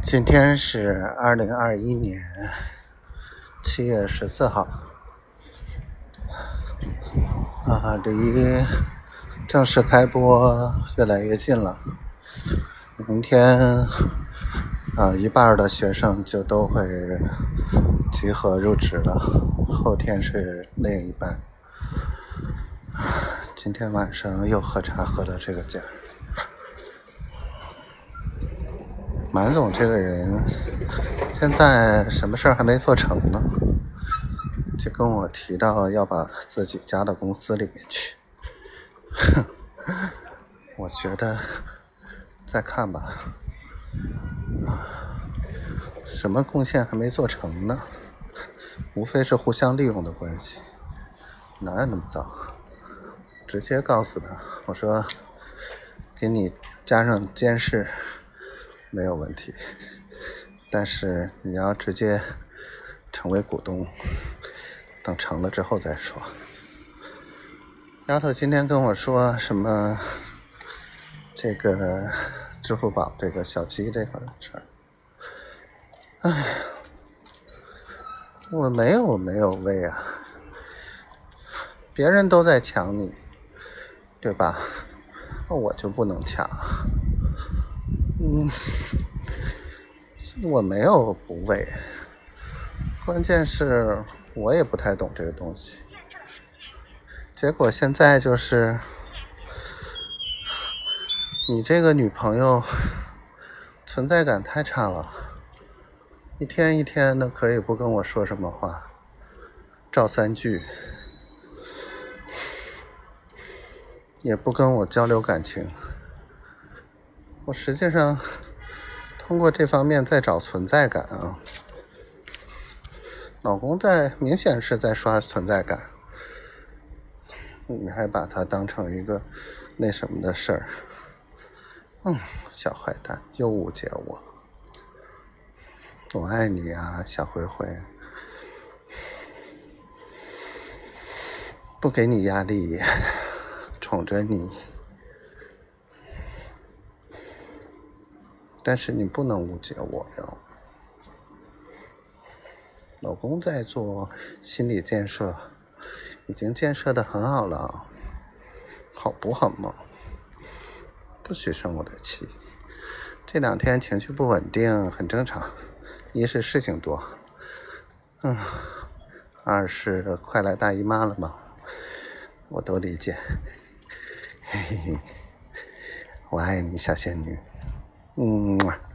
今天是二零二一年七月十四号，啊，离正式开播越来越近了。明天，啊，一半的学生就都会集合入职了，后天是另一半。今天晚上又喝茶喝了这个劲儿。满总这个人，现在什么事儿还没做成呢，就跟我提到要把自己加到公司里面去。哼，我觉得再看吧。什么贡献还没做成呢？无非是互相利用的关系，哪有那么糟？直接告诉他，我说给你加上监视。没有问题，但是你要直接成为股东，等成了之后再说。丫头今天跟我说什么？这个支付宝这个小鸡这块的事儿，哎，我没有没有喂啊，别人都在抢你，对吧？那我就不能抢。嗯，我没有不喂，关键是我也不太懂这个东西。结果现在就是，你这个女朋友存在感太差了，一天一天的可以不跟我说什么话，照三句，也不跟我交流感情。我实际上通过这方面在找存在感啊，老公在明显是在刷存在感，你还把他当成一个那什么的事儿，嗯，小坏蛋又误解我，我爱你啊，小灰灰，不给你压力，宠着你。但是你不能误解我哟，老公在做心理建设，已经建设的很好了，好不好嘛？不许生我的气，这两天情绪不稳定很正常，一是事情多，嗯，二是快来大姨妈了嘛，我都理解，嘿嘿嘿，我爱你，小仙女。嗯。